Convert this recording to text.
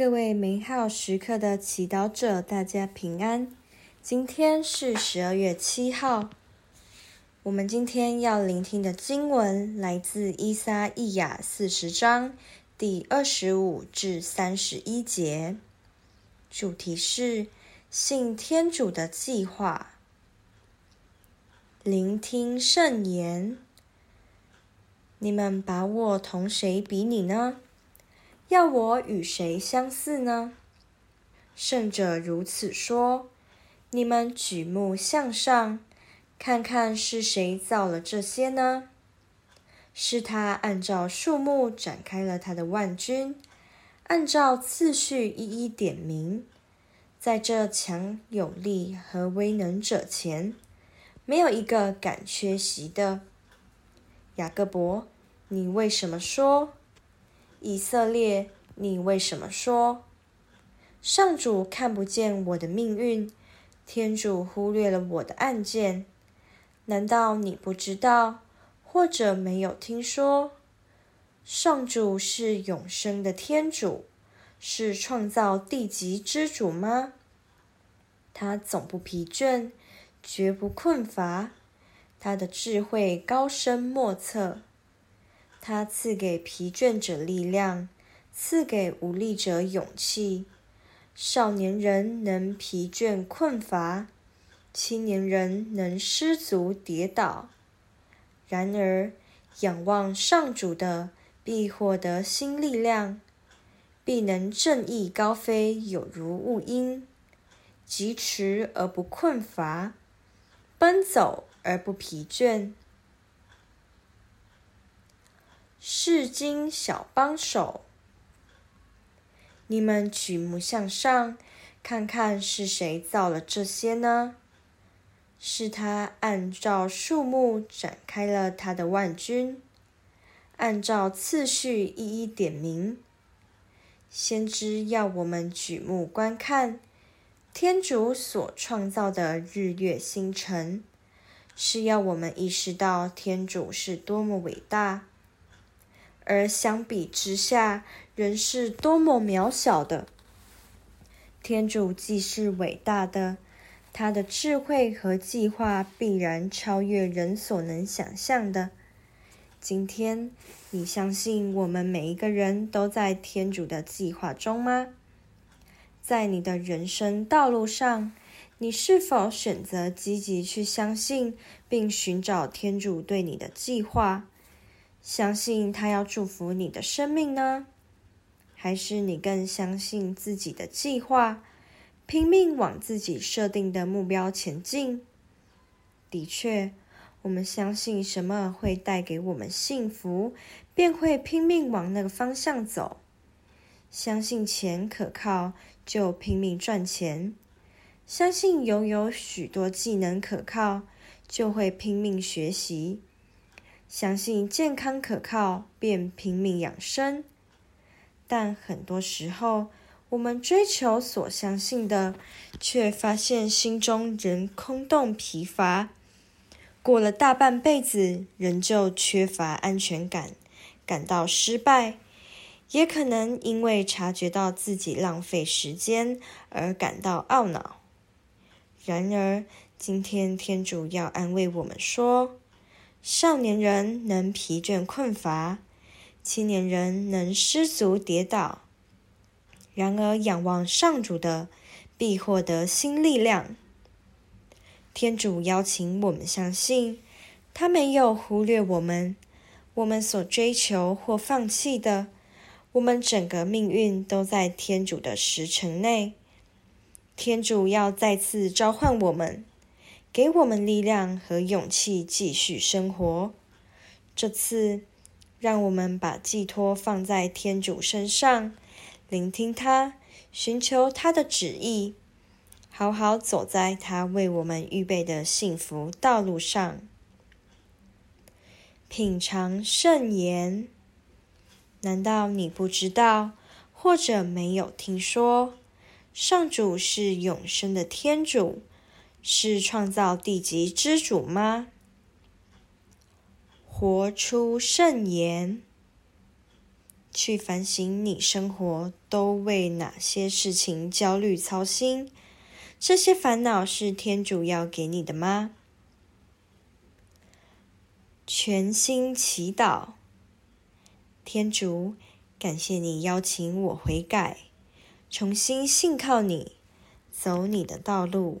各位美好时刻的祈祷者，大家平安。今天是十二月七号。我们今天要聆听的经文来自《伊撒意亚》四十章第二十五至三十一节，主题是信天主的计划。聆听圣言。你们把我同谁比拟呢？要我与谁相似呢？圣者如此说：你们举目向上，看看是谁造了这些呢？是他按照数目展开了他的万军，按照次序一一点名。在这强有力和威能者前，没有一个敢缺席的。雅各伯，你为什么说？以色列，你为什么说上主看不见我的命运？天主忽略了我的案件？难道你不知道，或者没有听说？上主是永生的天主，是创造地级之主吗？他总不疲倦，绝不困乏，他的智慧高深莫测。他赐给疲倦者力量，赐给无力者勇气。少年人能疲倦困乏，青年人能失足跌倒。然而，仰望上主的，必获得新力量，必能正义高飞，有如雾鹰，疾驰而不困乏，奔走而不疲倦。世经小帮手，你们举目向上，看看是谁造了这些呢？是他按照数目展开了他的万军，按照次序一一点名。先知要我们举目观看天主所创造的日月星辰，是要我们意识到天主是多么伟大。而相比之下，人是多么渺小的。天主既是伟大的，他的智慧和计划必然超越人所能想象的。今天，你相信我们每一个人都在天主的计划中吗？在你的人生道路上，你是否选择积极去相信并寻找天主对你的计划？相信他要祝福你的生命呢，还是你更相信自己的计划，拼命往自己设定的目标前进？的确，我们相信什么会带给我们幸福，便会拼命往那个方向走。相信钱可靠，就拼命赚钱；相信拥有许多技能可靠，就会拼命学习。相信健康可靠，便拼命养生。但很多时候，我们追求所相信的，却发现心中仍空洞疲乏。过了大半辈子，仍旧缺乏安全感，感到失败，也可能因为察觉到自己浪费时间而感到懊恼。然而，今天天主要安慰我们说。少年人能疲倦困乏，青年人能失足跌倒。然而，仰望上主的，必获得新力量。天主邀请我们相信，他没有忽略我们。我们所追求或放弃的，我们整个命运都在天主的时辰内。天主要再次召唤我们。给我们力量和勇气继续生活。这次，让我们把寄托放在天主身上，聆听他，寻求他的旨意，好好走在他为我们预备的幸福道路上。品尝圣言。难道你不知道，或者没有听说，上主是永生的天主？是创造地级之主吗？活出圣言。去反省你生活都为哪些事情焦虑操心？这些烦恼是天主要给你的吗？全心祈祷，天主，感谢你邀请我悔改，重新信靠你，走你的道路。